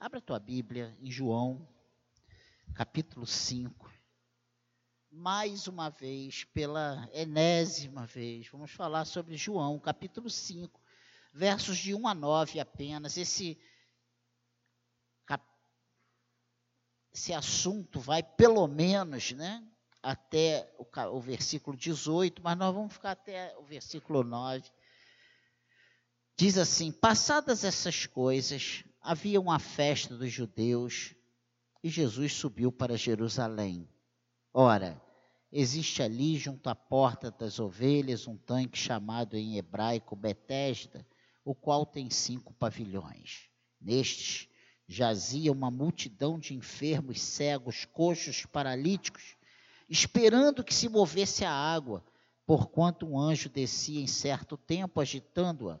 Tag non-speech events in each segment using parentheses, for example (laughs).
Abra a tua Bíblia em João, capítulo 5. Mais uma vez, pela enésima vez, vamos falar sobre João, capítulo 5, versos de 1 a 9 apenas. Esse, esse assunto vai pelo menos né, até o, o versículo 18, mas nós vamos ficar até o versículo 9. Diz assim: Passadas essas coisas, havia uma festa dos judeus e Jesus subiu para Jerusalém. Ora, existe ali, junto à porta das ovelhas, um tanque chamado em hebraico Betesda, o qual tem cinco pavilhões. Nestes jazia uma multidão de enfermos, cegos, coxos, paralíticos, esperando que se movesse a água, porquanto um anjo descia em certo tempo agitando-a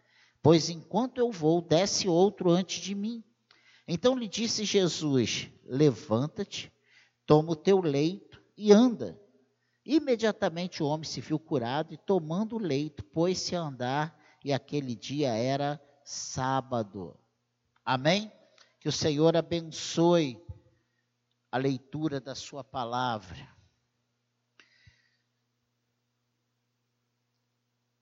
pois enquanto eu vou, desce outro antes de mim. Então lhe disse Jesus: Levanta-te, toma o teu leito e anda. Imediatamente o homem se viu curado e, tomando o leito, pôs-se a andar, e aquele dia era sábado. Amém? Que o Senhor abençoe a leitura da Sua palavra.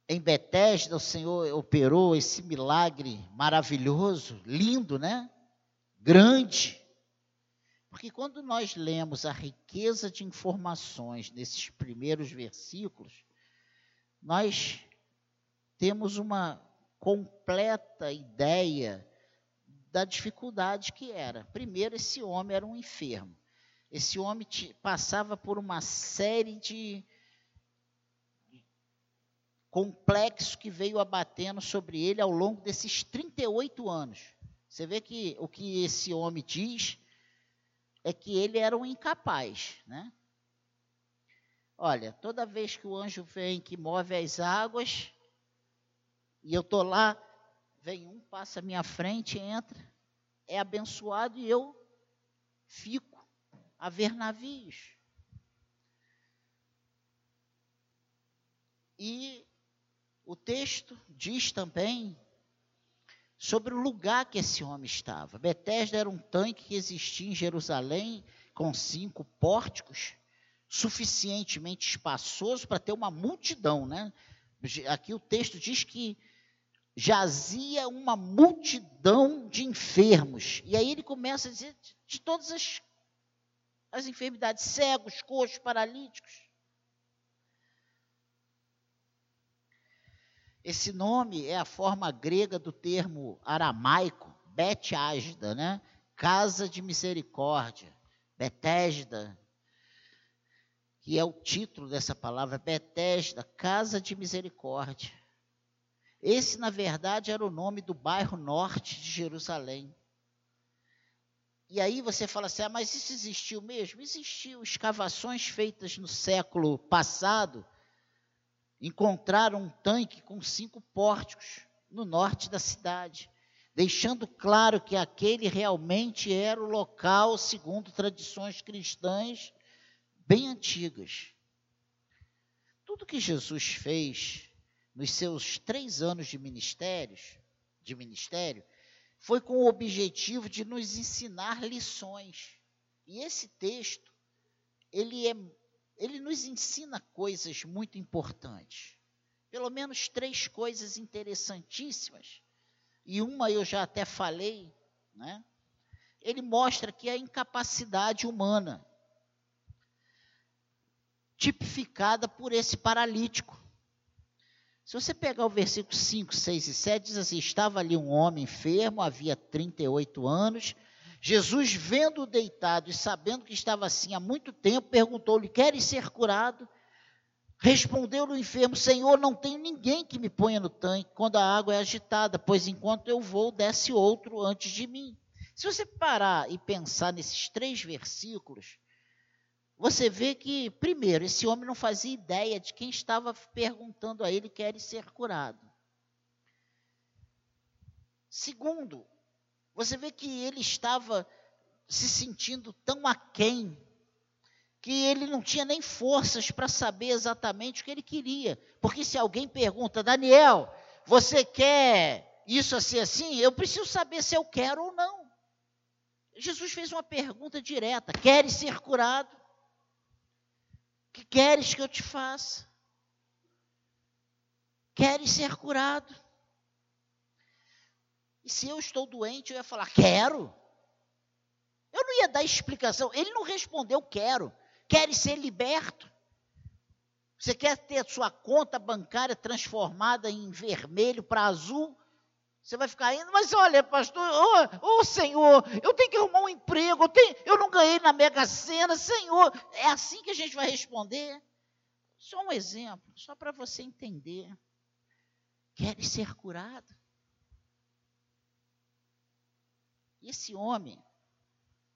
Em Betesda o Senhor operou esse milagre maravilhoso, lindo, né? Grande. Porque quando nós lemos a riqueza de informações nesses primeiros versículos, nós temos uma completa ideia da dificuldade que era. Primeiro, esse homem era um enfermo. Esse homem passava por uma série de complexo que veio abatendo sobre ele ao longo desses 38 anos. Você vê que o que esse homem diz é que ele era um incapaz, né? Olha, toda vez que o anjo vem que move as águas, e eu estou lá, vem um, passa à minha frente, entra, é abençoado e eu fico a ver navios. E o texto diz também sobre o lugar que esse homem estava. Betesda era um tanque que existia em Jerusalém com cinco pórticos, suficientemente espaçoso para ter uma multidão, né? Aqui o texto diz que jazia uma multidão de enfermos. E aí ele começa a dizer de todas as, as enfermidades, cegos, coxos, paralíticos. Esse nome é a forma grega do termo aramaico, Betesda, né? Casa de misericórdia, Betesda, que é o título dessa palavra, Betesda, casa de misericórdia. Esse, na verdade, era o nome do bairro norte de Jerusalém. E aí você fala assim, ah, mas isso existiu mesmo? Existiu. Escavações feitas no século passado encontraram um tanque com cinco pórticos no norte da cidade, deixando claro que aquele realmente era o local, segundo tradições cristãs bem antigas. Tudo que Jesus fez nos seus três anos de ministérios, de ministério, foi com o objetivo de nos ensinar lições. E esse texto, ele é ele nos ensina coisas muito importantes. Pelo menos três coisas interessantíssimas. E uma eu já até falei, né? Ele mostra que a incapacidade humana, tipificada por esse paralítico. Se você pegar o versículo 5, 6 e 7, diz assim: Estava ali um homem enfermo, havia 38 anos, Jesus, vendo-o deitado e sabendo que estava assim há muito tempo, perguntou-lhe: Queres ser curado? Respondeu-lhe o enfermo: Senhor, não tenho ninguém que me ponha no tanque quando a água é agitada, pois enquanto eu vou, desce outro antes de mim. Se você parar e pensar nesses três versículos, você vê que, primeiro, esse homem não fazia ideia de quem estava perguntando a ele quer ser curado. Segundo, você vê que ele estava se sentindo tão aquém que ele não tinha nem forças para saber exatamente o que ele queria. Porque se alguém pergunta, Daniel, você quer isso assim assim? Eu preciso saber se eu quero ou não. Jesus fez uma pergunta direta: Queres ser curado? Que queres que eu te faça? Queres ser curado? E se eu estou doente, eu ia falar: Quero. Eu não ia dar explicação. Ele não respondeu: Quero. Queres ser liberto? Você quer ter sua conta bancária transformada em vermelho para azul? Você vai ficar indo, mas olha, pastor, ô oh, oh, Senhor, eu tenho que arrumar um emprego, eu, tenho, eu não ganhei na Mega Sena, Senhor. É assim que a gente vai responder? Só um exemplo, só para você entender. Queres ser curado? E esse homem,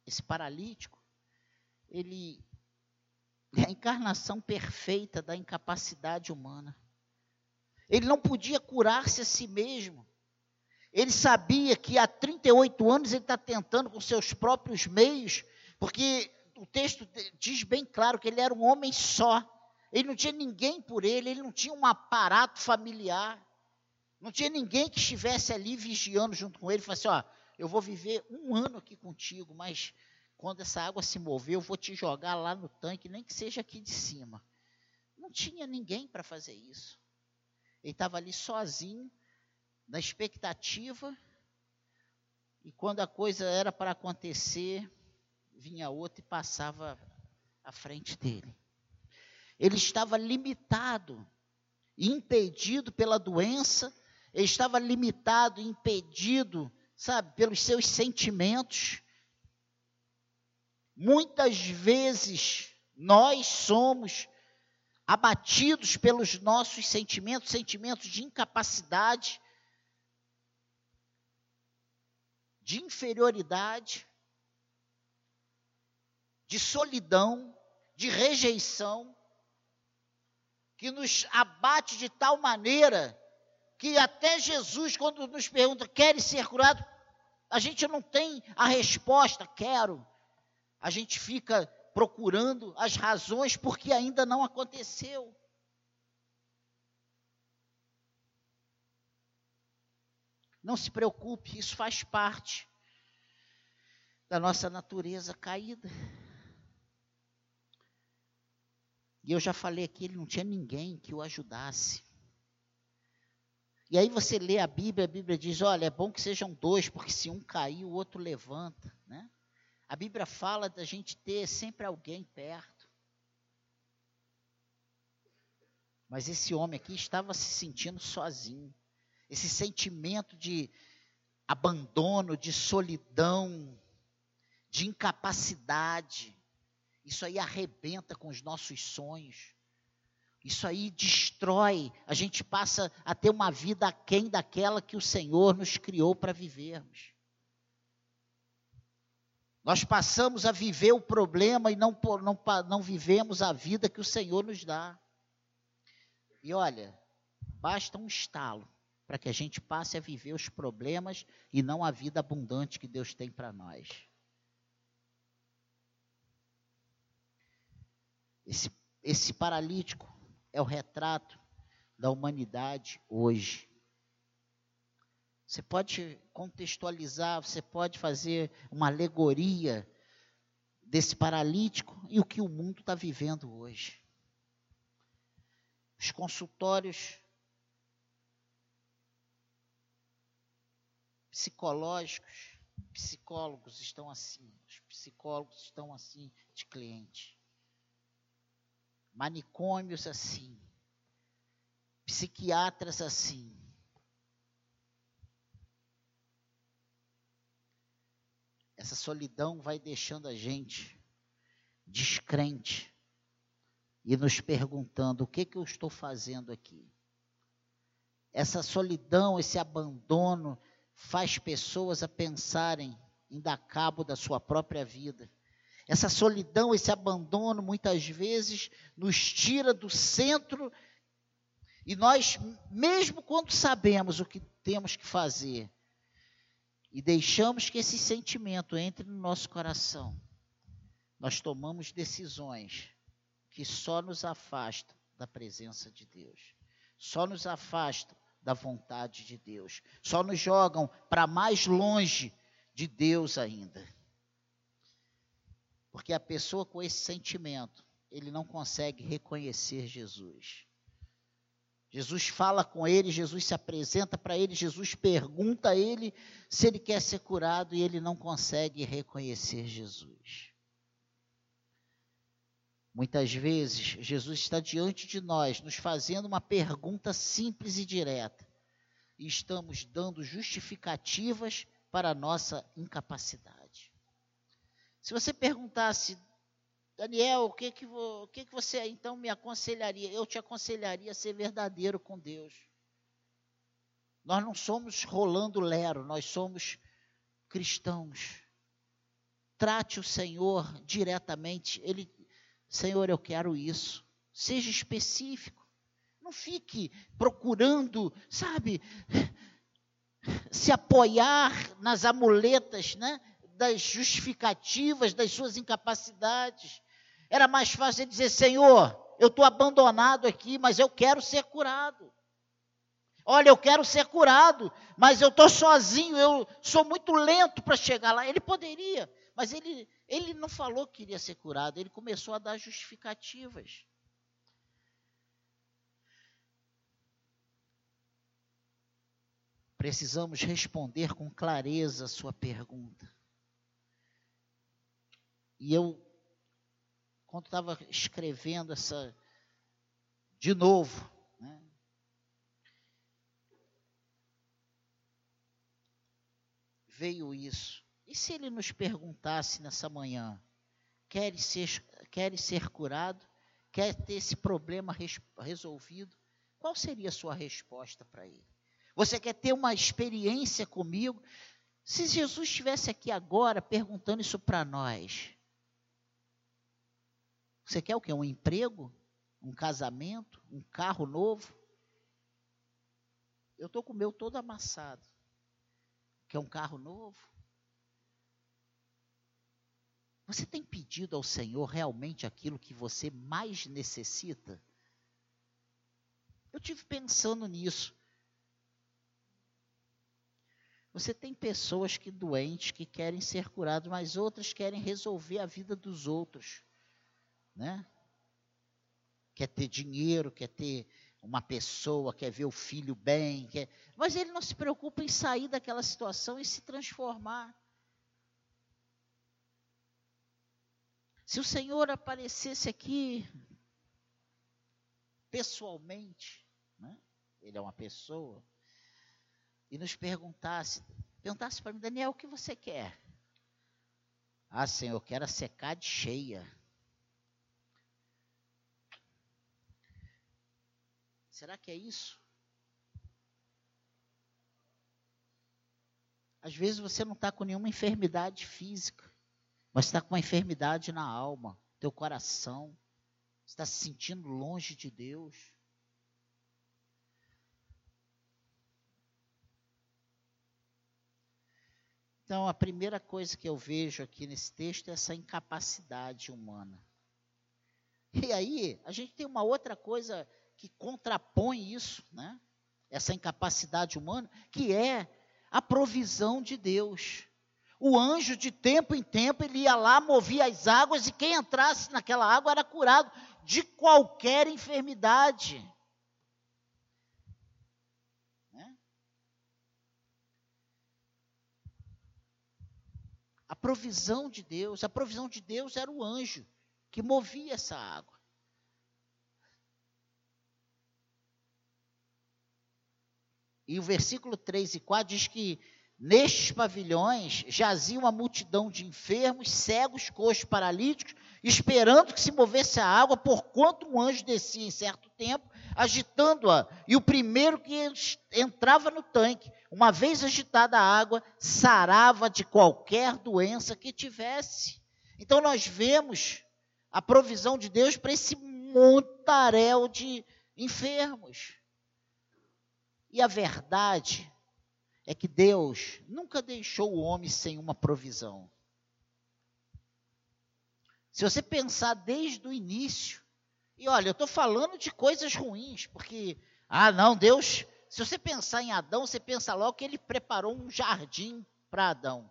esse paralítico, ele é a encarnação perfeita da incapacidade humana. Ele não podia curar-se a si mesmo. Ele sabia que há 38 anos ele está tentando com seus próprios meios, porque o texto diz bem claro que ele era um homem só. Ele não tinha ninguém por ele, ele não tinha um aparato familiar. Não tinha ninguém que estivesse ali vigiando junto com ele e falasse: Ó, eu vou viver um ano aqui contigo, mas quando essa água se mover, eu vou te jogar lá no tanque, nem que seja aqui de cima. Não tinha ninguém para fazer isso. Ele estava ali sozinho, na expectativa, e quando a coisa era para acontecer, vinha outro e passava à frente dele. Ele estava limitado, impedido pela doença, ele estava limitado, impedido, sabe, pelos seus sentimentos, Muitas vezes nós somos abatidos pelos nossos sentimentos, sentimentos de incapacidade, de inferioridade, de solidão, de rejeição, que nos abate de tal maneira que até Jesus, quando nos pergunta, quer ser curado? A gente não tem a resposta, quero a gente fica procurando as razões porque ainda não aconteceu. Não se preocupe, isso faz parte da nossa natureza caída. E eu já falei aqui, ele não tinha ninguém que o ajudasse. E aí você lê a Bíblia, a Bíblia diz: olha, é bom que sejam dois, porque se um cair, o outro levanta. Né? A Bíblia fala da gente ter sempre alguém perto. Mas esse homem aqui estava se sentindo sozinho. Esse sentimento de abandono, de solidão, de incapacidade. Isso aí arrebenta com os nossos sonhos. Isso aí destrói. A gente passa a ter uma vida aquém daquela que o Senhor nos criou para vivermos. Nós passamos a viver o problema e não, não, não vivemos a vida que o Senhor nos dá. E olha, basta um estalo para que a gente passe a viver os problemas e não a vida abundante que Deus tem para nós. Esse, esse paralítico é o retrato da humanidade hoje. Você pode contextualizar, você pode fazer uma alegoria desse paralítico e o que o mundo está vivendo hoje. Os consultórios psicológicos, psicólogos estão assim, os psicólogos estão assim de cliente. Manicômios assim, psiquiatras assim. Essa solidão vai deixando a gente descrente e nos perguntando: o que, que eu estou fazendo aqui? Essa solidão, esse abandono, faz pessoas a pensarem em dar cabo da sua própria vida. Essa solidão, esse abandono, muitas vezes nos tira do centro e nós, mesmo quando sabemos o que temos que fazer, e deixamos que esse sentimento entre no nosso coração, nós tomamos decisões que só nos afastam da presença de Deus, só nos afastam da vontade de Deus, só nos jogam para mais longe de Deus ainda. Porque a pessoa com esse sentimento, ele não consegue reconhecer Jesus. Jesus fala com ele, Jesus se apresenta para ele, Jesus pergunta a ele se ele quer ser curado e ele não consegue reconhecer Jesus. Muitas vezes, Jesus está diante de nós, nos fazendo uma pergunta simples e direta, e estamos dando justificativas para a nossa incapacidade. Se você perguntasse, Daniel, o que que, o que que você então me aconselharia? Eu te aconselharia a ser verdadeiro com Deus. Nós não somos rolando lero, nós somos cristãos. Trate o Senhor diretamente. Ele, Senhor, eu quero isso. Seja específico. Não fique procurando, sabe, se apoiar nas amuletas, né? Das justificativas das suas incapacidades. Era mais fácil dizer: Senhor, eu estou abandonado aqui, mas eu quero ser curado. Olha, eu quero ser curado, mas eu estou sozinho, eu sou muito lento para chegar lá. Ele poderia, mas ele, ele não falou que queria ser curado, ele começou a dar justificativas. Precisamos responder com clareza a sua pergunta. E eu, quando estava escrevendo essa, de novo, né, veio isso. E se ele nos perguntasse nessa manhã, quer ser, quer ser curado, quer ter esse problema res, resolvido, qual seria a sua resposta para ele? Você quer ter uma experiência comigo? Se Jesus estivesse aqui agora perguntando isso para nós, você quer o quê? Um emprego? Um casamento? Um carro novo? Eu estou com o meu todo amassado. Quer um carro novo? Você tem pedido ao Senhor realmente aquilo que você mais necessita? Eu tive pensando nisso. Você tem pessoas que doentes que querem ser curadas, mas outras querem resolver a vida dos outros né? Quer ter dinheiro, quer ter uma pessoa, quer ver o filho bem, quer... mas ele não se preocupa em sair daquela situação e se transformar. Se o Senhor aparecesse aqui pessoalmente, né? ele é uma pessoa, e nos perguntasse, perguntasse para mim, Daniel, o que você quer? Ah, Senhor, eu quero a secade cheia. Será que é isso? Às vezes você não está com nenhuma enfermidade física, mas está com uma enfermidade na alma, teu coração, está se sentindo longe de Deus. Então, a primeira coisa que eu vejo aqui nesse texto é essa incapacidade humana. E aí, a gente tem uma outra coisa que contrapõe isso, né? essa incapacidade humana, que é a provisão de Deus. O anjo, de tempo em tempo, ele ia lá, movia as águas, e quem entrasse naquela água era curado de qualquer enfermidade. Né? A provisão de Deus, a provisão de Deus era o anjo que movia essa água. E o versículo 3 e 4 diz que nestes pavilhões jazia uma multidão de enfermos, cegos, coxos, paralíticos, esperando que se movesse a água, porquanto um anjo descia em certo tempo, agitando-a. E o primeiro que entrava no tanque, Uma vez agitada a água, sarava de qualquer doença que tivesse. Então nós vemos a provisão de Deus para esse montaréu de enfermos. E a verdade é que Deus nunca deixou o homem sem uma provisão. Se você pensar desde o início, e olha, eu estou falando de coisas ruins, porque, ah, não, Deus, se você pensar em Adão, você pensa logo que ele preparou um jardim para Adão.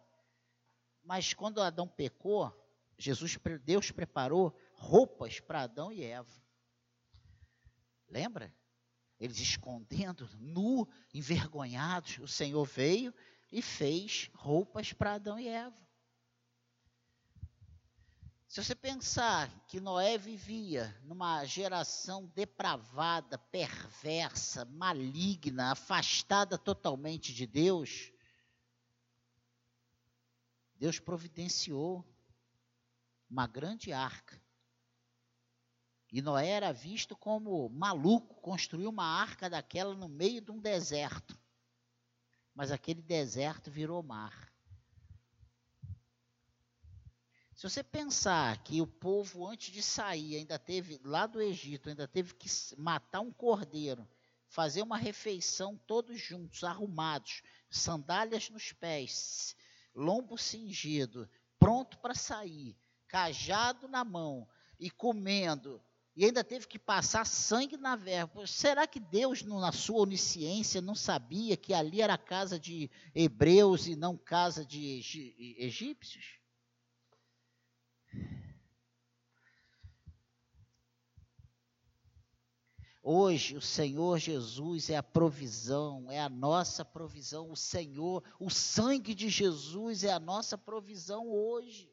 Mas quando Adão pecou, Jesus, Deus preparou roupas para Adão e Eva. Lembra? Eles escondendo, nu, envergonhados, o Senhor veio e fez roupas para Adão e Eva. Se você pensar que Noé vivia numa geração depravada, perversa, maligna, afastada totalmente de Deus, Deus providenciou uma grande arca. E Noé era visto como maluco, construiu uma arca daquela no meio de um deserto. Mas aquele deserto virou mar. Se você pensar que o povo, antes de sair, ainda teve, lá do Egito, ainda teve que matar um cordeiro, fazer uma refeição todos juntos, arrumados, sandálias nos pés, lombo cingido, pronto para sair, cajado na mão e comendo, e ainda teve que passar sangue na verba. Será que Deus, na sua onisciência, não sabia que ali era casa de hebreus e não casa de egípcios? Hoje o Senhor Jesus é a provisão, é a nossa provisão. O Senhor, o sangue de Jesus é a nossa provisão hoje.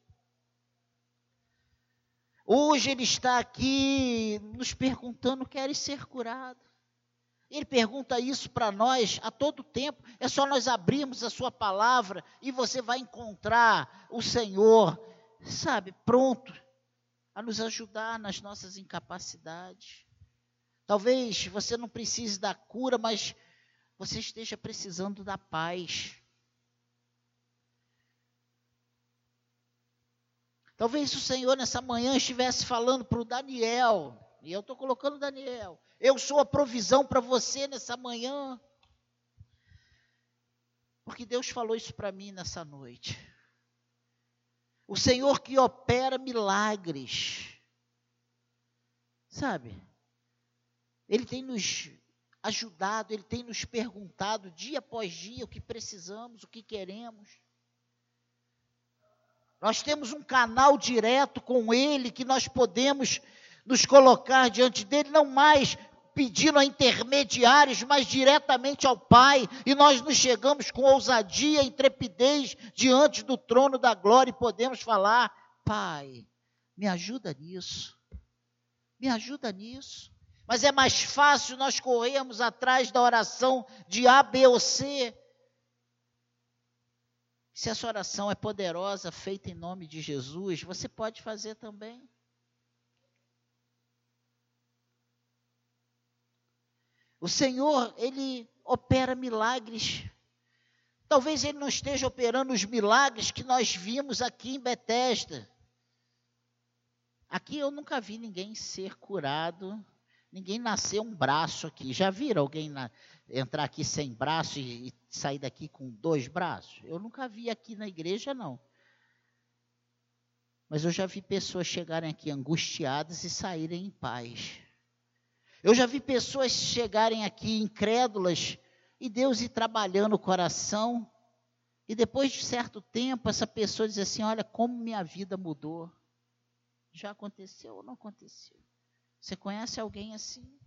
Hoje Ele está aqui nos perguntando: queres ser curado? Ele pergunta isso para nós a todo tempo. É só nós abrirmos a Sua palavra e você vai encontrar o Senhor, sabe, pronto a nos ajudar nas nossas incapacidades. Talvez você não precise da cura, mas você esteja precisando da paz. Talvez o Senhor nessa manhã estivesse falando para o Daniel, e eu estou colocando Daniel, eu sou a provisão para você nessa manhã. Porque Deus falou isso para mim nessa noite. O Senhor que opera milagres. Sabe? Ele tem nos ajudado, ele tem nos perguntado dia após dia o que precisamos, o que queremos. Nós temos um canal direto com ele que nós podemos nos colocar diante dele, não mais pedindo a intermediários, mas diretamente ao Pai, e nós nos chegamos com ousadia e intrepidez diante do trono da glória e podemos falar: Pai, me ajuda nisso, me ajuda nisso. Mas é mais fácil nós corrermos atrás da oração de A, B ou C. Se essa oração é poderosa, feita em nome de Jesus, você pode fazer também. O Senhor, ele opera milagres. Talvez ele não esteja operando os milagres que nós vimos aqui em Betesda. Aqui eu nunca vi ninguém ser curado Ninguém nasceu um braço aqui. Já viram alguém na, entrar aqui sem braço e, sair daqui com dois braços? Eu nunca vi aqui na igreja, não. Mas eu já vi pessoas chegarem aqui angustiadas e saírem em paz. Eu já vi pessoas chegarem aqui incrédulas e Deus ir trabalhando o coração. E depois de certo tempo, essa pessoa diz assim: Olha como minha vida mudou. Já aconteceu ou não aconteceu? Você conhece alguém assim?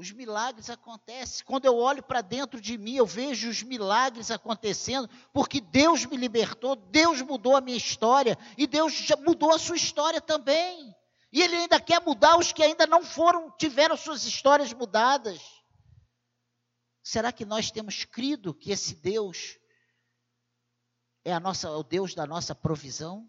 Os milagres acontecem. Quando eu olho para dentro de mim, eu vejo os milagres acontecendo, porque Deus me libertou, Deus mudou a minha história e Deus já mudou a sua história também. E Ele ainda quer mudar os que ainda não foram, tiveram suas histórias mudadas. Será que nós temos crido que esse Deus é a nossa, o Deus da nossa provisão?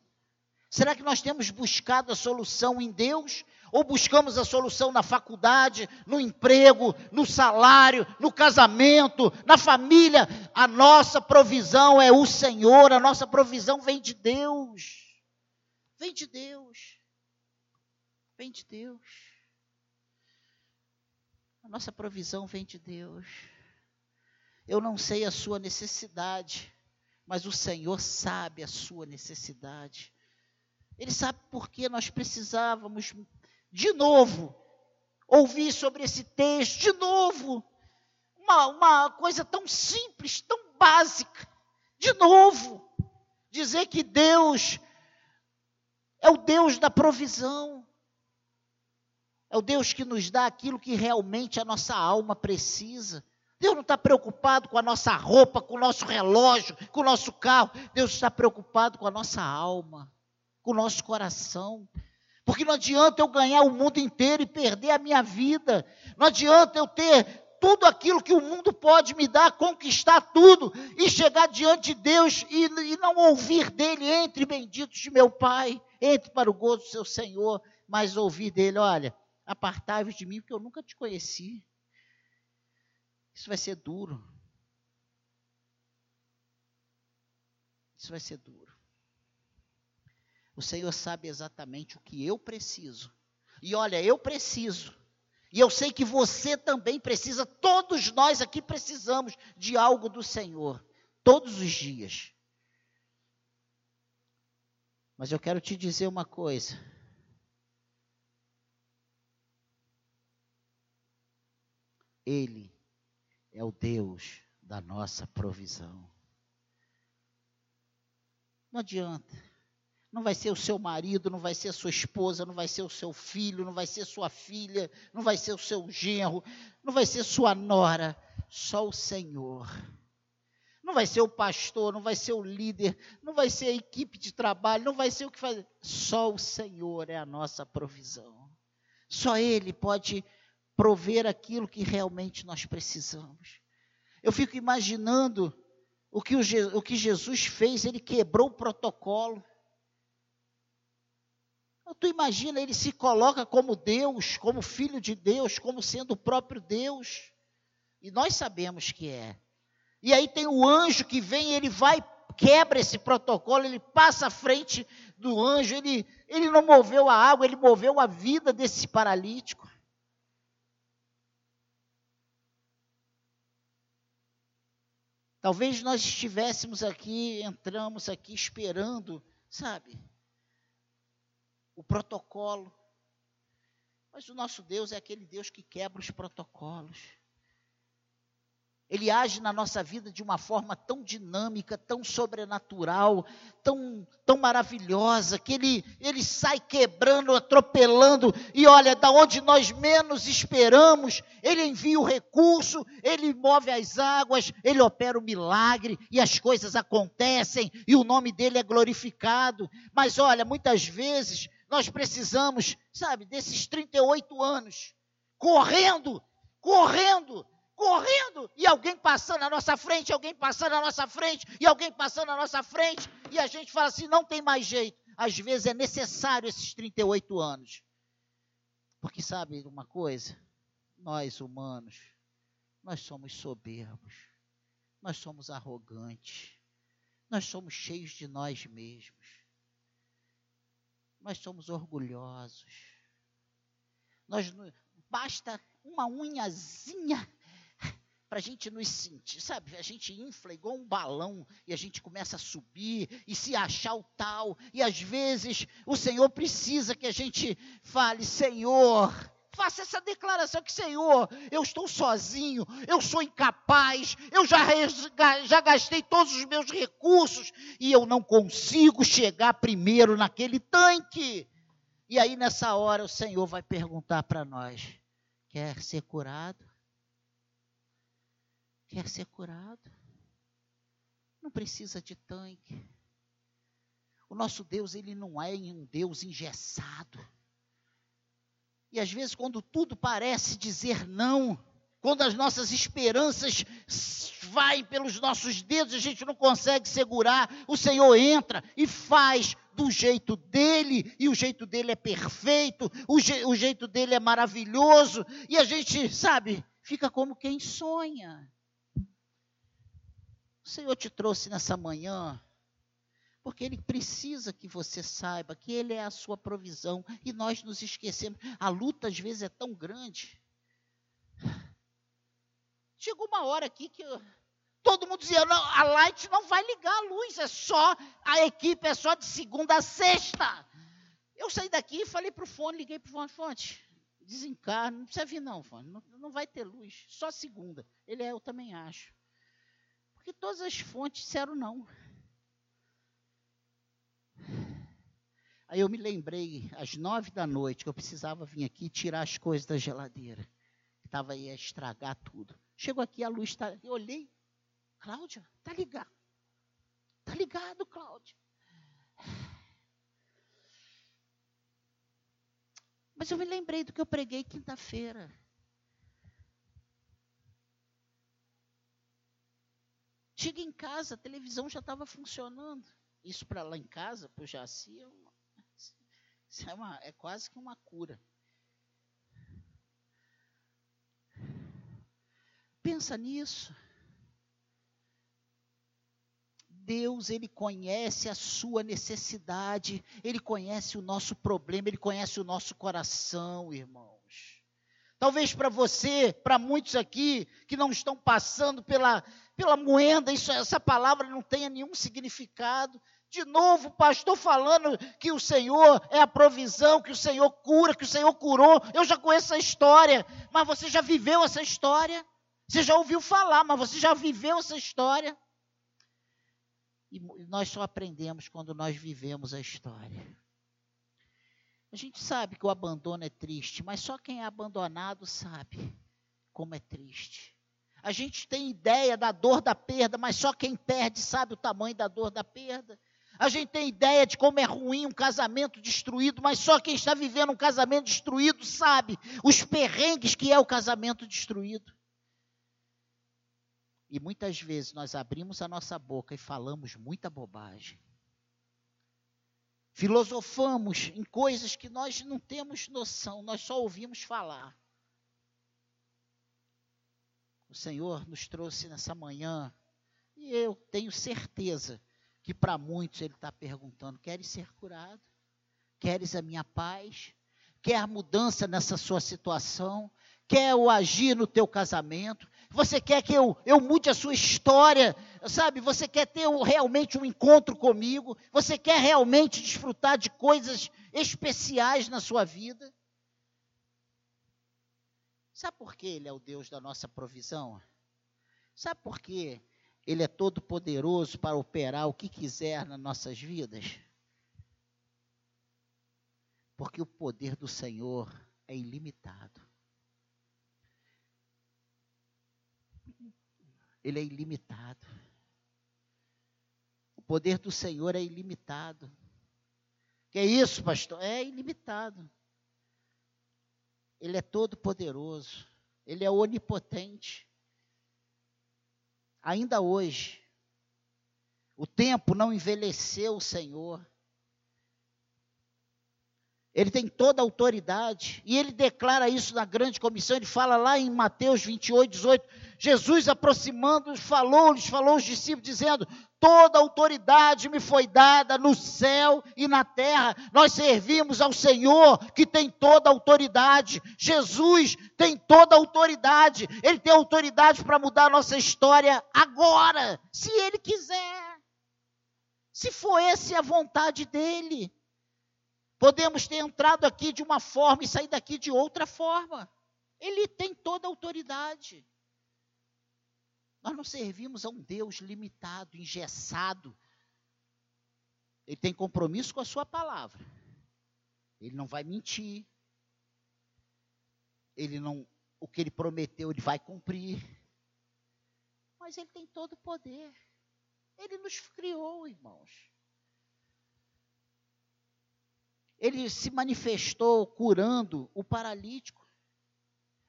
Será que nós temos buscado a solução em Deus? Ou buscamos a solução na faculdade, no emprego, no salário, no casamento, na família? A nossa provisão é o Senhor, a nossa provisão vem de Deus. Vem de Deus. Vem de Deus. A nossa provisão vem de Deus. Eu não sei a sua necessidade, mas o Senhor sabe a sua necessidade. Ele sabe por que nós precisávamos de novo, ouvir sobre esse texto, de novo, uma, uma coisa tão simples, tão básica, de novo, dizer que Deus é o Deus da provisão, é o Deus que nos dá aquilo que realmente a nossa alma precisa. Deus não está preocupado com a nossa roupa, com o nosso relógio, com o nosso carro. Deus está preocupado com a nossa alma, com o nosso coração. Porque não adianta eu ganhar o mundo inteiro e perder a minha vida. Não adianta eu ter tudo aquilo que o mundo pode me dar, conquistar tudo e chegar diante de Deus e, e não ouvir dele, entre benditos de meu Pai, entre para o gozo do seu Senhor, mas ouvir dele, olha, apartai-vos de mim porque eu nunca te conheci. Isso vai ser duro. Isso vai ser duro. O Senhor sabe exatamente o que eu preciso. E olha, eu preciso. E eu sei que você também precisa, todos nós aqui precisamos de algo do Senhor, todos os dias. Mas eu quero te dizer uma coisa. Ele é o Deus da nossa provisão. Não adianta. Não vai ser o seu marido, não vai ser a sua esposa, não vai ser o seu filho, não vai ser sua filha, não vai ser o seu genro, não vai ser sua nora, só o Senhor. Não vai ser o pastor, não vai ser o líder, não vai ser a equipe de trabalho, não vai ser o que faz. Só o Senhor é a nossa provisão. Só Ele pode prover aquilo que realmente nós precisamos. Eu fico imaginando o que, o, o que Jesus fez, ele quebrou o protocolo. Tu imagina, ele se coloca como Deus, como filho de Deus, como sendo o próprio Deus. E nós sabemos que é. E aí tem o anjo que vem, ele vai, quebra esse protocolo, ele passa à frente do anjo, ele, ele não moveu a água, ele moveu a vida desse paralítico. Talvez nós estivéssemos aqui, entramos aqui esperando, sabe? O protocolo. Mas o nosso Deus é aquele Deus que quebra os protocolos. Ele age na nossa vida de uma forma tão dinâmica, tão sobrenatural, tão, tão maravilhosa, que ele, ele sai quebrando, atropelando, e olha, da onde nós menos esperamos, ele envia o recurso, ele move as águas, ele opera o milagre, e as coisas acontecem, e o nome dele é glorificado. Mas olha, muitas vezes nós precisamos, sabe, desses 38 anos, correndo, correndo, correndo, e alguém passando na nossa frente, alguém passando na nossa frente, e alguém passando na nossa frente, e a gente fala assim: não tem mais jeito. Às vezes é necessário esses 38 anos. Porque sabe uma coisa? Nós humanos, nós somos soberbos, nós somos arrogantes, nós somos cheios de nós mesmos nós somos orgulhosos. Nós basta uma unhazinha (laughs) para a gente nos sentir, sabe? A gente infla igual um balão e a gente começa a subir e se achar o tal. E às vezes o Senhor precisa que a gente fale: Senhor, Faça essa declaração que, Senhor, eu estou sozinho, eu sou incapaz, eu já, já gastei todos os meus recursos e eu não consigo chegar primeiro naquele tanque. E aí, nessa hora, o Senhor vai perguntar para nós: quer ser curado? Quer ser curado? Não precisa de tanque. O nosso Deus, ele não é um Deus engessado. E às vezes, quando tudo parece dizer não, quando as nossas esperanças vai pelos nossos dedos, a gente não consegue segurar, o Senhor entra e faz do jeito dele, e o jeito dele é perfeito, o, je, o jeito dele é maravilhoso, e a gente, sabe, fica como quem sonha. O Senhor te trouxe nessa manhã, porque Ele precisa que você saiba que Ele é a sua provisão, e nós nos esquecemos. A luta às vezes é tão grande. Chegou uma hora aqui que Todo mundo dizia, não, a Light não vai ligar a luz, é só, a equipe é só de segunda a sexta. Eu saí daqui e falei para o fone, liguei para o fone, fonte, desencarna, não precisa vir não, fone, não, não vai ter luz, só segunda. Ele é, eu também acho. Porque todas as fontes disseram não. Aí eu me lembrei, às nove da noite, que eu precisava vir aqui tirar as coisas da geladeira. Estava aí a estragar tudo. Chegou aqui, a luz está. Eu olhei, Cláudia, tá ligado? Tá ligado, Cláudia? Mas eu me lembrei do que eu preguei quinta-feira. Chega em casa, a televisão já estava funcionando. Isso para lá em casa, para o Jaci, é, uma, é, uma, é quase que uma cura. Pensa nisso. Deus, ele conhece a sua necessidade, ele conhece o nosso problema, ele conhece o nosso coração, irmãos. Talvez para você, para muitos aqui que não estão passando pela, pela moenda, isso, essa palavra não tenha nenhum significado. De novo, pastor falando que o Senhor é a provisão, que o Senhor cura, que o Senhor curou. Eu já conheço essa história, mas você já viveu essa história? Você já ouviu falar, mas você já viveu essa história? E nós só aprendemos quando nós vivemos a história. A gente sabe que o abandono é triste, mas só quem é abandonado sabe como é triste. A gente tem ideia da dor da perda, mas só quem perde sabe o tamanho da dor da perda. A gente tem ideia de como é ruim um casamento destruído, mas só quem está vivendo um casamento destruído sabe os perrengues que é o casamento destruído. E muitas vezes nós abrimos a nossa boca e falamos muita bobagem. Filosofamos em coisas que nós não temos noção, nós só ouvimos falar. O Senhor nos trouxe nessa manhã, e eu tenho certeza que para muitos Ele está perguntando: queres ser curado? Queres a minha paz? Quer mudança nessa sua situação? Quer o agir no teu casamento? você quer que eu, eu mude a sua história, sabe? Você quer ter realmente um encontro comigo, você quer realmente desfrutar de coisas especiais na sua vida. Sabe por que Ele é o Deus da nossa provisão? Sabe por que Ele é todo poderoso para operar o que quiser nas nossas vidas? Porque o poder do Senhor é ilimitado. ele é ilimitado. O poder do Senhor é ilimitado. Que é isso, pastor? É ilimitado. Ele é todo poderoso. Ele é onipotente. Ainda hoje, o tempo não envelheceu o Senhor. Ele tem toda a autoridade. E ele declara isso na grande comissão. Ele fala lá em Mateus 28, 18. Jesus aproximando, falou-lhes, falou aos discípulos, dizendo: Toda autoridade me foi dada no céu e na terra. Nós servimos ao Senhor que tem toda autoridade. Jesus tem toda autoridade. Ele tem autoridade para mudar a nossa história agora, se ele quiser. Se for essa a vontade dele. Podemos ter entrado aqui de uma forma e sair daqui de outra forma. Ele tem toda a autoridade. Nós não servimos a um Deus limitado, engessado. Ele tem compromisso com a sua palavra. Ele não vai mentir. Ele não, o que ele prometeu, ele vai cumprir. Mas ele tem todo o poder. Ele nos criou, irmãos. ele se manifestou curando o paralítico.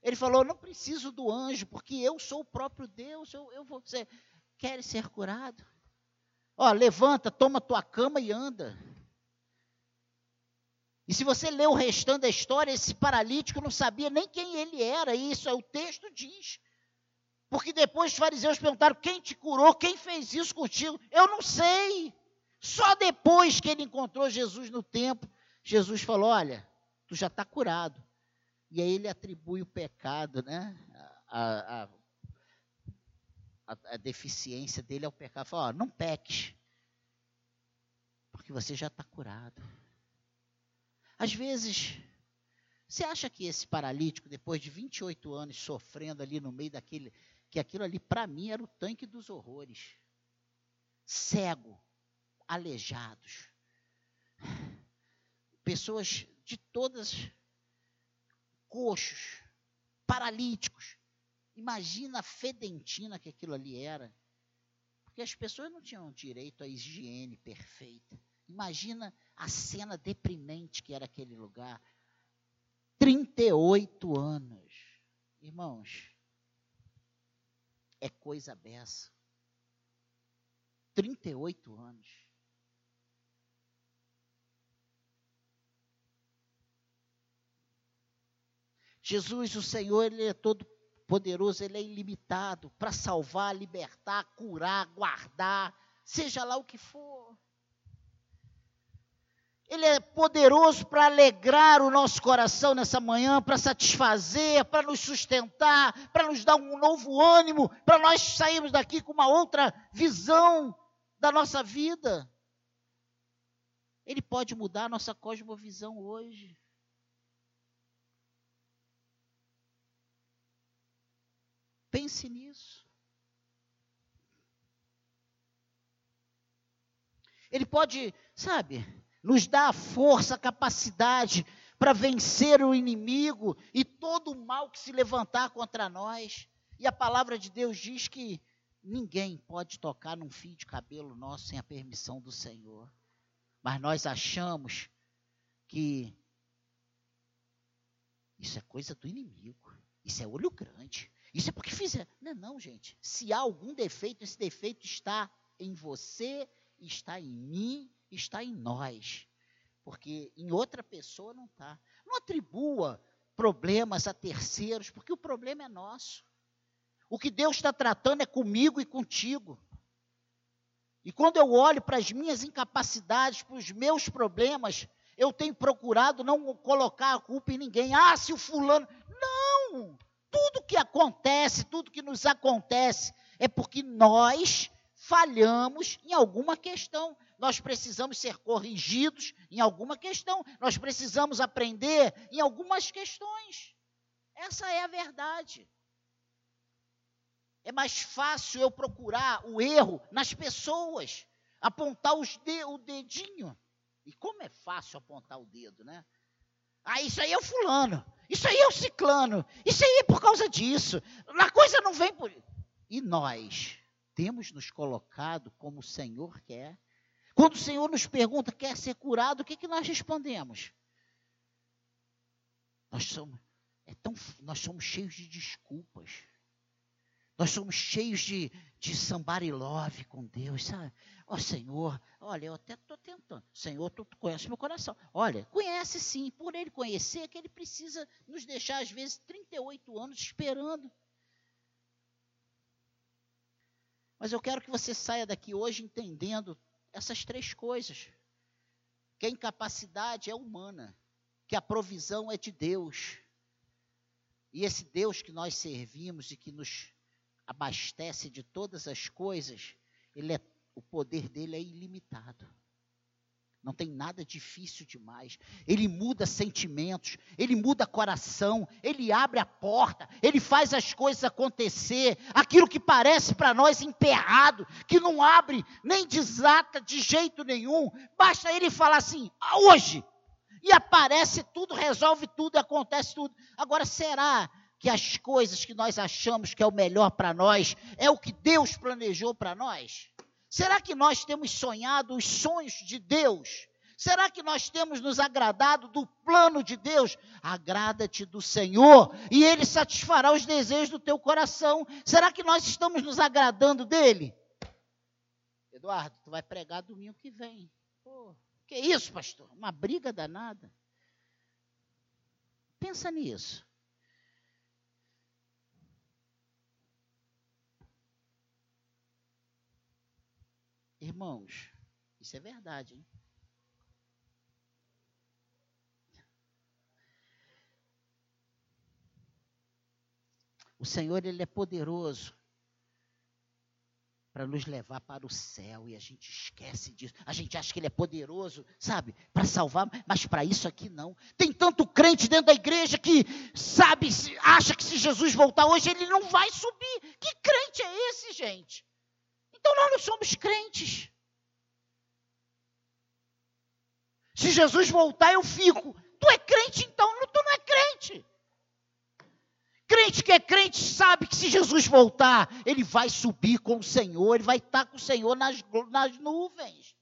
Ele falou: Não preciso do anjo, porque eu sou o próprio Deus. Eu, eu vou dizer: Queres ser curado? Ó, levanta, toma tua cama e anda. E se você ler o restante da história, esse paralítico não sabia nem quem ele era, e isso é o texto diz. Porque depois os fariseus perguntaram: quem te curou? Quem fez isso contigo? Eu não sei. Só depois que ele encontrou Jesus no templo, Jesus falou: Olha, tu já está curado. E aí ele atribui o pecado, né? A, a, a, a deficiência dele ao pecado. Fala: ó, não peques, porque você já está curado. Às vezes, você acha que esse paralítico, depois de 28 anos sofrendo ali no meio daquele, que aquilo ali para mim era o tanque dos horrores. Cego, aleijados, pessoas de todas, coxos, paralíticos. Imagina a fedentina que aquilo ali era. Porque as pessoas não tinham direito à higiene perfeita. Imagina a cena deprimente que era aquele lugar. 38 anos. Irmãos, é coisa beça. 38 anos. Jesus, o Senhor, Ele é todo poderoso, Ele é ilimitado para salvar, libertar, curar, guardar, seja lá o que for. Ele é poderoso para alegrar o nosso coração nessa manhã, para satisfazer, para nos sustentar, para nos dar um novo ânimo, para nós sairmos daqui com uma outra visão da nossa vida. Ele pode mudar a nossa cosmovisão hoje. Pense nisso. Ele pode, sabe, nos dar a força, a capacidade para vencer o inimigo e todo o mal que se levantar contra nós. E a palavra de Deus diz que ninguém pode tocar num fio de cabelo nosso sem a permissão do Senhor. Mas nós achamos que isso é coisa do inimigo. Isso é olho grande. Isso é porque fizeram. Não, não, gente. Se há algum defeito, esse defeito está em você, está em mim, está em nós. Porque em outra pessoa não está. Não atribua problemas a terceiros, porque o problema é nosso. O que Deus está tratando é comigo e contigo. E quando eu olho para as minhas incapacidades, para os meus problemas, eu tenho procurado não colocar a culpa em ninguém. Ah, se o fulano. Não! Tudo que acontece, tudo que nos acontece, é porque nós falhamos em alguma questão. Nós precisamos ser corrigidos em alguma questão. Nós precisamos aprender em algumas questões. Essa é a verdade. É mais fácil eu procurar o erro nas pessoas, apontar de, o dedinho. E como é fácil apontar o dedo, né? Ah, isso aí é o fulano. Isso aí é o ciclano. Isso aí é por causa disso. A coisa não vem por. E nós temos nos colocado como o Senhor quer. Quando o Senhor nos pergunta, quer ser curado, o que, que nós respondemos? Nós somos, é tão, nós somos cheios de desculpas. Nós somos cheios de, de somebody love com Deus, sabe? Ó oh, Senhor, olha, eu até estou tentando. Senhor, tu, tu conhece meu coração. Olha, conhece sim. Por ele conhecer, que ele precisa nos deixar, às vezes, 38 anos esperando. Mas eu quero que você saia daqui hoje entendendo essas três coisas. Que a incapacidade é humana, que a provisão é de Deus. E esse Deus que nós servimos e que nos abastece de todas as coisas, ele é, o poder dele é ilimitado. Não tem nada difícil demais. Ele muda sentimentos, ele muda coração, ele abre a porta, ele faz as coisas acontecer. Aquilo que parece para nós emperrado, que não abre nem desata de jeito nenhum, basta ele falar assim: ah, hoje, e aparece tudo, resolve tudo, acontece tudo. Agora, será que as coisas que nós achamos que é o melhor para nós é o que Deus planejou para nós? Será que nós temos sonhado os sonhos de Deus? Será que nós temos nos agradado do plano de Deus? Agrada-te do Senhor e Ele satisfará os desejos do teu coração. Será que nós estamos nos agradando dele? Eduardo, tu vai pregar domingo que vem. Pô, que isso, pastor? Uma briga danada. Pensa nisso. Irmãos, isso é verdade, hein? O Senhor, Ele é poderoso para nos levar para o céu e a gente esquece disso. A gente acha que Ele é poderoso, sabe, para salvar, mas para isso aqui não. Tem tanto crente dentro da igreja que, sabe, acha que se Jesus voltar hoje, ele não vai subir. Que crente é esse, gente? Então nós não somos crentes. Se Jesus voltar, eu fico. Tu é crente, então? Tu não é crente. Crente que é crente sabe que se Jesus voltar, ele vai subir com o Senhor, ele vai estar com o Senhor nas, nas nuvens.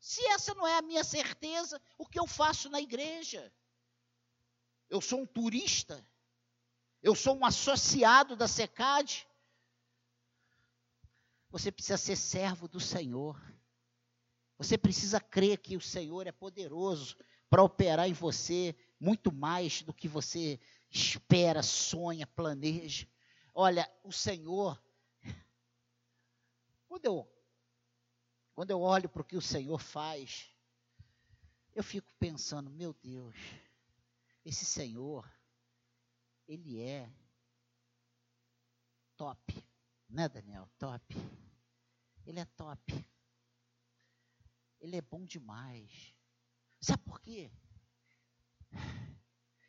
Se essa não é a minha certeza, o que eu faço na igreja? Eu sou um turista? Eu sou um associado da SECAD? Você precisa ser servo do Senhor. Você precisa crer que o Senhor é poderoso para operar em você muito mais do que você espera, sonha, planeja. Olha, o Senhor, quando eu, quando eu olho para o que o Senhor faz, eu fico pensando, meu Deus, esse Senhor, ele é top, né, Daniel? Top. Ele é top. Ele é bom demais. Sabe por quê?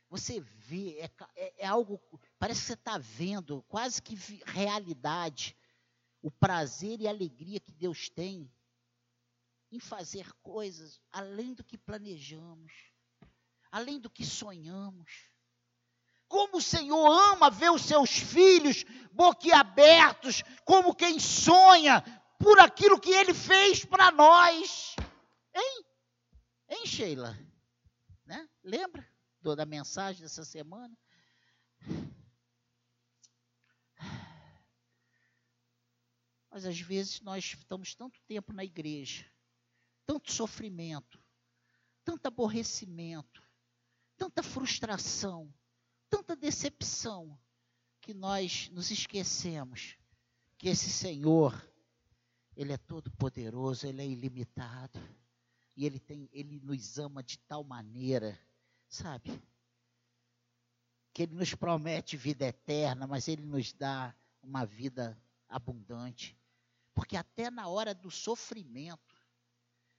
Você vê, é, é, é algo, parece que você está vendo, quase que realidade, o prazer e a alegria que Deus tem em fazer coisas além do que planejamos, além do que sonhamos. Como o Senhor ama ver os seus filhos boquiabertos, como quem sonha por aquilo que Ele fez para nós. Hein? Hein, Sheila? Né? Lembra da mensagem dessa semana? Mas às vezes nós estamos tanto tempo na igreja, tanto sofrimento, tanto aborrecimento, tanta frustração, tanta decepção, que nós nos esquecemos que esse Senhor, Ele é todo poderoso, Ele é ilimitado. E Ele, tem, Ele nos ama de tal maneira, sabe? Que Ele nos promete vida eterna, mas Ele nos dá uma vida abundante. Porque até na hora do sofrimento,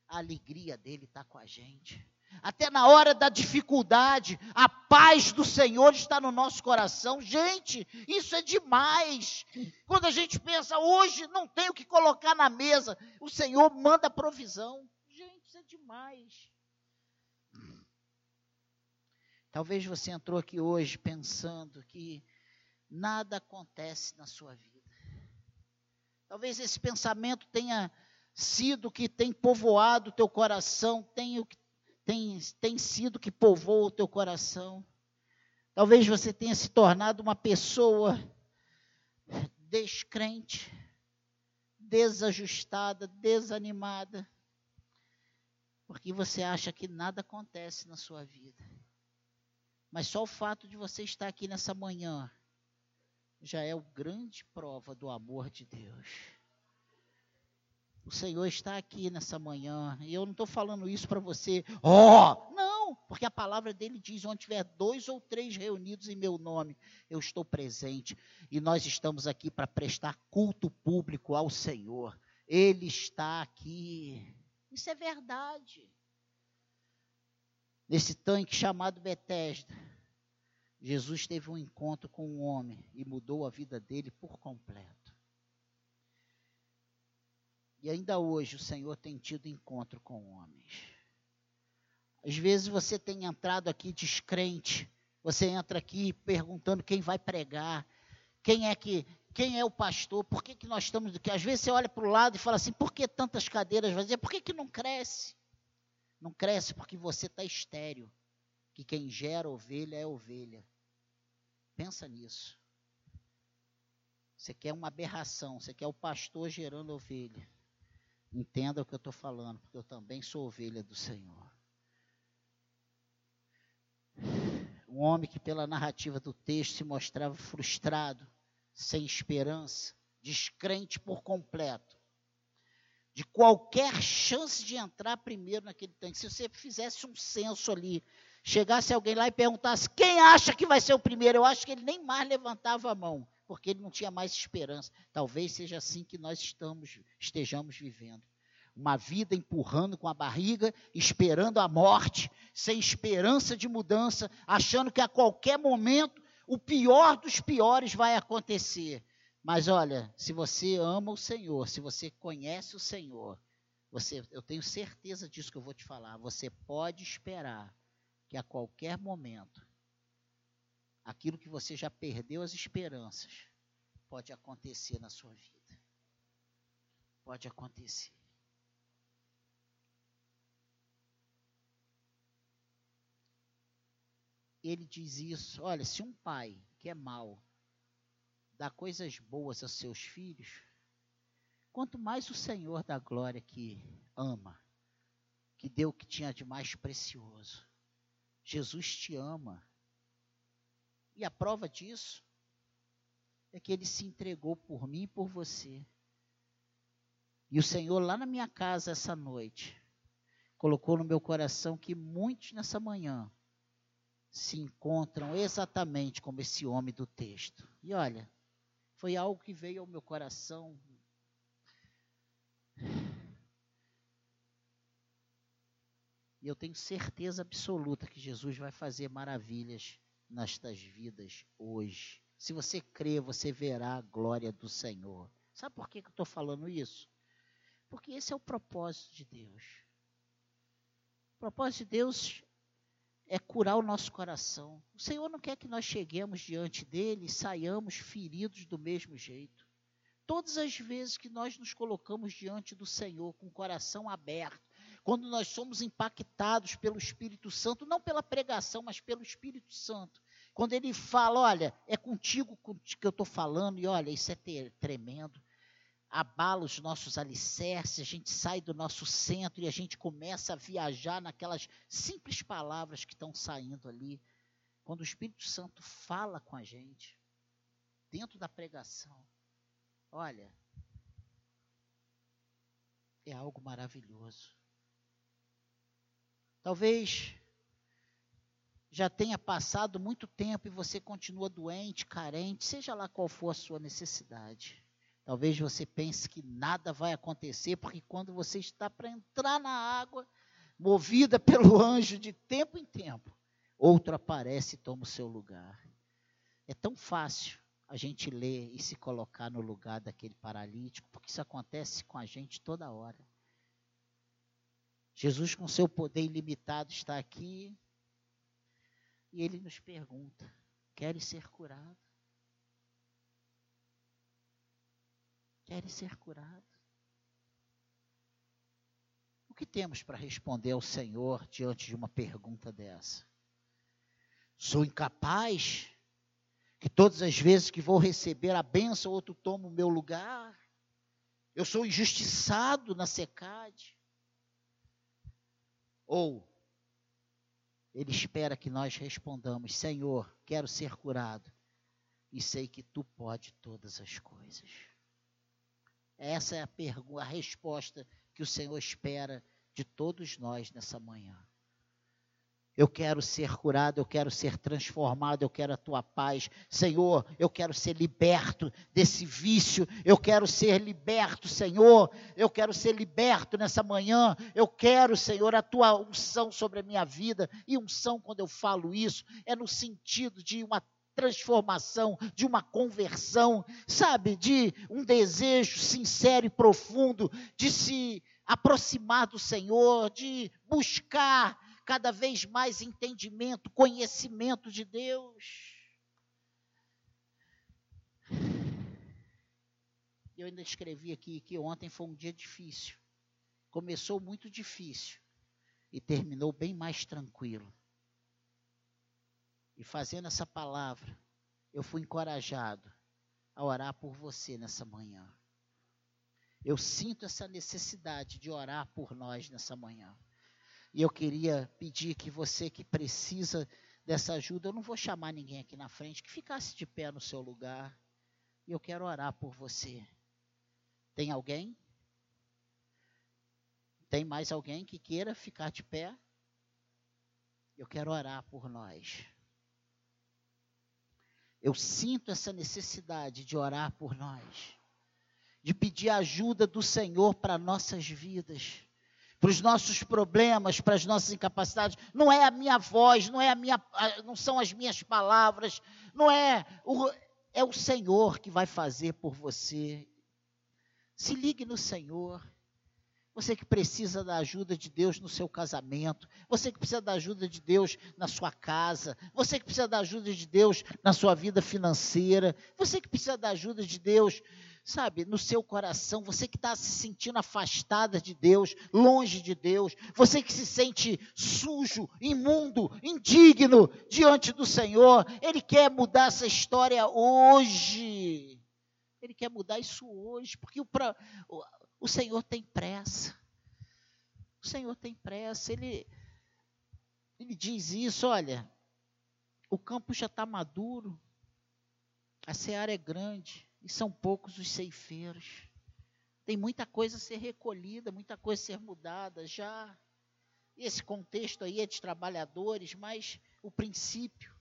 a alegria dele está com a gente. Até na hora da dificuldade, a paz do Senhor está no nosso coração. Gente, isso é demais. Quando a gente pensa, hoje não tenho o que colocar na mesa, o Senhor manda provisão. Gente, isso é demais. Talvez você entrou aqui hoje pensando que nada acontece na sua vida. Talvez esse pensamento tenha sido que tem povoado o teu coração, tenha, tem, tem sido que povoa o teu coração. Talvez você tenha se tornado uma pessoa descrente, desajustada, desanimada, porque você acha que nada acontece na sua vida. Mas só o fato de você estar aqui nessa manhã já é o grande prova do amor de Deus. O Senhor está aqui nessa manhã, e eu não estou falando isso para você, ó, oh! não, porque a palavra dele diz: onde tiver dois ou três reunidos em meu nome, eu estou presente, e nós estamos aqui para prestar culto público ao Senhor, Ele está aqui, isso é verdade. Nesse tanque chamado Betesda, Jesus teve um encontro com um homem e mudou a vida dele por completo. E ainda hoje o Senhor tem tido encontro com homens. Às vezes você tem entrado aqui descrente, você entra aqui perguntando quem vai pregar, quem é que, quem é o pastor, por que, que nós estamos, que às vezes você olha para o lado e fala assim, por que tantas cadeiras vazias, por que, que não cresce? Não cresce porque você está estéreo. Que quem gera ovelha é ovelha. Pensa nisso. Você quer uma aberração, você quer o pastor gerando ovelha. Entenda o que eu estou falando, porque eu também sou ovelha do Senhor. Um homem que, pela narrativa do texto, se mostrava frustrado, sem esperança, descrente por completo, de qualquer chance de entrar primeiro naquele tanque. Se você fizesse um censo ali, chegasse alguém lá e perguntasse quem acha que vai ser o primeiro, eu acho que ele nem mais levantava a mão, porque ele não tinha mais esperança. Talvez seja assim que nós estamos, estejamos vivendo uma vida empurrando com a barriga, esperando a morte, sem esperança de mudança, achando que a qualquer momento o pior dos piores vai acontecer. Mas olha, se você ama o Senhor, se você conhece o Senhor, você, eu tenho certeza disso que eu vou te falar. Você pode esperar que a qualquer momento aquilo que você já perdeu as esperanças pode acontecer na sua vida. Pode acontecer. ele diz isso: olha, se um pai que é mau dá coisas boas aos seus filhos, quanto mais o Senhor da glória que ama, que deu o que tinha de mais precioso. Jesus te ama. E a prova disso é que ele se entregou por mim e por você. E o Senhor, lá na minha casa essa noite, colocou no meu coração que muitos nessa manhã se encontram exatamente como esse homem do texto. E olha, foi algo que veio ao meu coração. E eu tenho certeza absoluta que Jesus vai fazer maravilhas nestas vidas hoje. Se você crê, você verá a glória do Senhor. Sabe por que, que eu estou falando isso? Porque esse é o propósito de Deus. O propósito de Deus é curar o nosso coração. O Senhor não quer que nós cheguemos diante dele e saiamos feridos do mesmo jeito. Todas as vezes que nós nos colocamos diante do Senhor com o coração aberto, quando nós somos impactados pelo Espírito Santo, não pela pregação, mas pelo Espírito Santo, quando ele fala, olha, é contigo que eu estou falando, e olha, isso é tremendo abala os nossos alicerces, a gente sai do nosso centro e a gente começa a viajar naquelas simples palavras que estão saindo ali. Quando o Espírito Santo fala com a gente, dentro da pregação, olha, é algo maravilhoso. Talvez já tenha passado muito tempo e você continua doente, carente, seja lá qual for a sua necessidade. Talvez você pense que nada vai acontecer, porque quando você está para entrar na água, movida (laughs) pelo anjo de tempo em tempo, outro aparece e toma o seu lugar. É tão fácil a gente ler e se colocar no lugar daquele paralítico, porque isso acontece com a gente toda hora. Jesus, com seu poder ilimitado, está aqui e ele nos pergunta: queres ser curado? querem ser curados. O que temos para responder ao Senhor diante de uma pergunta dessa? Sou incapaz? Que todas as vezes que vou receber a bênção, outro toma o meu lugar? Eu sou injustiçado na secade? Ou ele espera que nós respondamos: Senhor, quero ser curado e sei que tu pode todas as coisas. Essa é a, pergunta, a resposta que o Senhor espera de todos nós nessa manhã. Eu quero ser curado, eu quero ser transformado, eu quero a tua paz. Senhor, eu quero ser liberto desse vício, eu quero ser liberto, Senhor. Eu quero ser liberto nessa manhã. Eu quero, Senhor, a tua unção sobre a minha vida. E unção, quando eu falo isso, é no sentido de uma transformação, de uma conversão, sabe, de um desejo sincero e profundo de se aproximar do Senhor, de buscar cada vez mais entendimento, conhecimento de Deus. Eu ainda escrevi aqui que ontem foi um dia difícil. Começou muito difícil. e terminou bem mais tranquilo. E fazendo essa palavra, eu fui encorajado a orar por você nessa manhã. Eu sinto essa necessidade de orar por nós nessa manhã. E eu queria pedir que você que precisa dessa ajuda, eu não vou chamar ninguém aqui na frente, que ficasse de pé no seu lugar. E eu quero orar por você. Tem alguém? Tem mais alguém que queira ficar de pé? Eu quero orar por nós. Eu sinto essa necessidade de orar por nós, de pedir ajuda do Senhor para nossas vidas, para os nossos problemas, para as nossas incapacidades. Não é a minha voz, não é a minha, não são as minhas palavras, não é o, é o Senhor que vai fazer por você. Se ligue no Senhor. Você que precisa da ajuda de Deus no seu casamento, você que precisa da ajuda de Deus na sua casa, você que precisa da ajuda de Deus na sua vida financeira, você que precisa da ajuda de Deus, sabe, no seu coração, você que está se sentindo afastada de Deus, longe de Deus, você que se sente sujo, imundo, indigno diante do Senhor, Ele quer mudar essa história hoje. Ele quer mudar isso hoje, porque o, o Senhor tem pressa. O Senhor tem pressa. Ele, ele diz isso: olha, o campo já está maduro, a seara é grande e são poucos os ceifeiros. Tem muita coisa a ser recolhida, muita coisa a ser mudada já. Esse contexto aí é de trabalhadores, mas o princípio.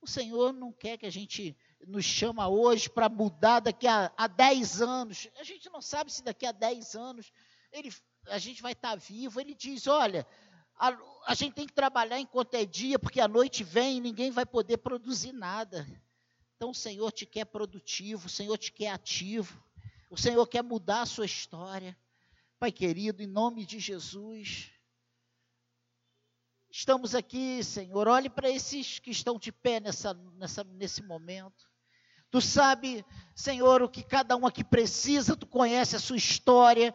O Senhor não quer que a gente nos chama hoje para mudar daqui a, a 10 anos. A gente não sabe se daqui a 10 anos ele, a gente vai estar tá vivo. Ele diz: olha, a, a gente tem que trabalhar enquanto é dia, porque a noite vem e ninguém vai poder produzir nada. Então o Senhor te quer produtivo, o Senhor te quer ativo, o Senhor quer mudar a sua história. Pai querido, em nome de Jesus, estamos aqui, Senhor. Olhe para esses que estão de pé nessa, nessa, nesse momento. Tu sabe, Senhor, o que cada um aqui precisa, tu conhece a sua história.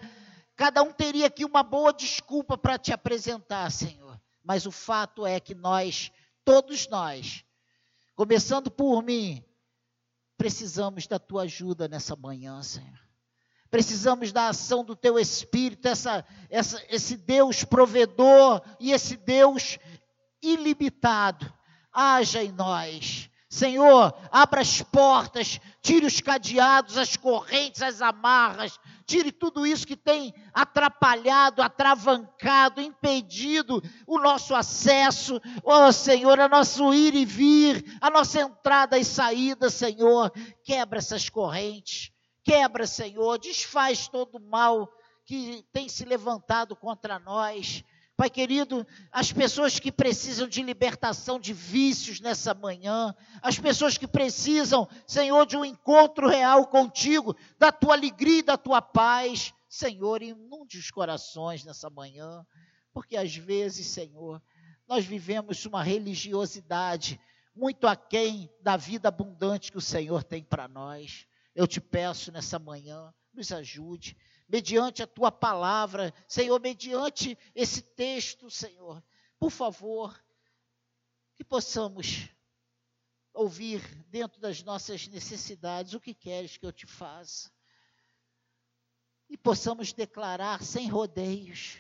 Cada um teria aqui uma boa desculpa para te apresentar, Senhor. Mas o fato é que nós, todos nós, começando por mim, precisamos da tua ajuda nessa manhã, Senhor. Precisamos da ação do teu Espírito, essa, essa, esse Deus provedor e esse Deus ilimitado. Haja em nós. Senhor, abra as portas, tire os cadeados, as correntes, as amarras, tire tudo isso que tem atrapalhado, atravancado, impedido o nosso acesso, ó oh, Senhor, a nosso ir e vir, a nossa entrada e saída, Senhor. Quebra essas correntes, Quebra, Senhor, desfaz todo o mal que tem se levantado contra nós. Pai querido, as pessoas que precisam de libertação de vícios nessa manhã, as pessoas que precisam, Senhor, de um encontro real contigo, da tua alegria e da tua paz, Senhor, inunde os corações nessa manhã, porque às vezes, Senhor, nós vivemos uma religiosidade muito aquém da vida abundante que o Senhor tem para nós. Eu te peço nessa manhã, nos ajude, mediante a tua palavra, Senhor, mediante esse texto, Senhor, por favor, que possamos ouvir dentro das nossas necessidades o que queres que eu te faça. E possamos declarar sem rodeios.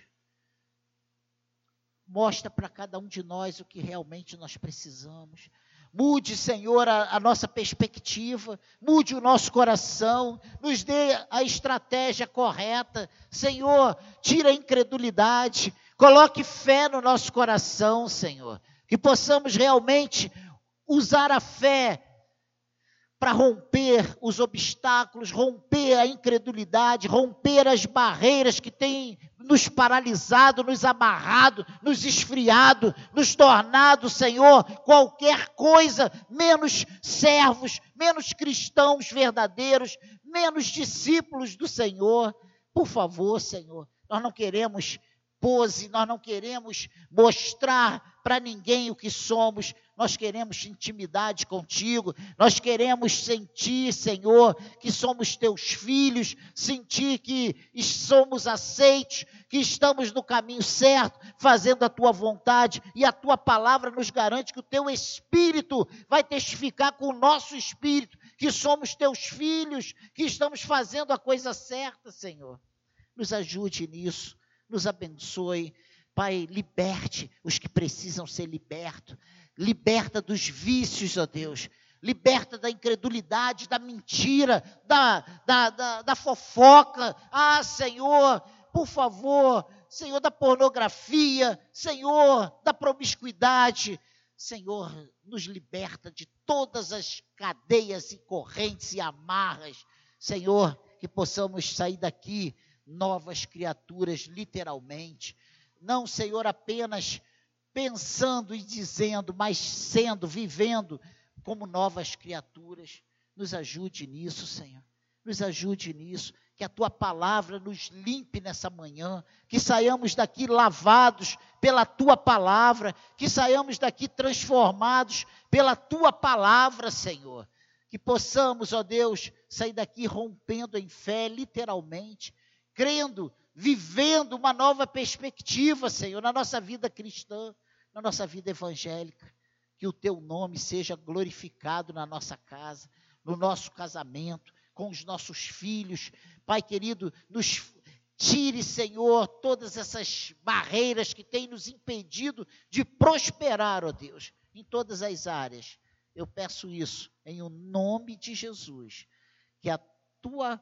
Mostra para cada um de nós o que realmente nós precisamos. Mude, Senhor, a, a, nossa perspectiva, mude o nosso coração, nos dê a estratégia correta. Senhor, tira a incredulidade, coloque fé no nosso coração, Senhor, que possamos realmente usar a fé para romper os obstáculos, romper a incredulidade, romper as barreiras que têm nos paralisado, nos amarrado, nos esfriado, nos tornado, Senhor, qualquer coisa menos servos, menos cristãos verdadeiros, menos discípulos do Senhor. Por favor, Senhor, nós não queremos pose, nós não queremos mostrar para ninguém o que somos, nós queremos intimidade contigo, nós queremos sentir, Senhor, que somos teus filhos, sentir que somos aceitos, que estamos no caminho certo, fazendo a tua vontade, e a tua palavra nos garante que o teu espírito vai testificar com o nosso espírito que somos teus filhos, que estamos fazendo a coisa certa, Senhor. Nos ajude nisso, nos abençoe. Pai, liberte os que precisam ser libertos. Liberta dos vícios, ó Deus liberta da incredulidade, da mentira, da, da, da, da fofoca. Ah, Senhor, por favor, Senhor, da pornografia, Senhor, da promiscuidade. Senhor, nos liberta de todas as cadeias e correntes e amarras. Senhor, que possamos sair daqui novas criaturas, literalmente. Não, Senhor, apenas pensando e dizendo, mas sendo, vivendo como novas criaturas. Nos ajude nisso, Senhor. Nos ajude nisso. Que a tua palavra nos limpe nessa manhã. Que saiamos daqui lavados pela tua palavra. Que saiamos daqui transformados pela tua palavra, Senhor. Que possamos, ó Deus, sair daqui rompendo em fé, literalmente, crendo, vivendo uma nova perspectiva, Senhor, na nossa vida cristã, na nossa vida evangélica que o teu nome seja glorificado na nossa casa, no nosso casamento, com os nossos filhos. Pai querido, nos tire, Senhor, todas essas barreiras que têm nos impedido de prosperar, ó Deus, em todas as áreas. Eu peço isso em o nome de Jesus, que a tua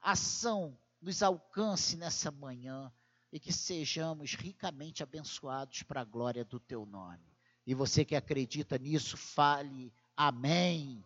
ação nos alcance nessa manhã e que sejamos ricamente abençoados para a glória do teu nome. E você que acredita nisso, fale amém.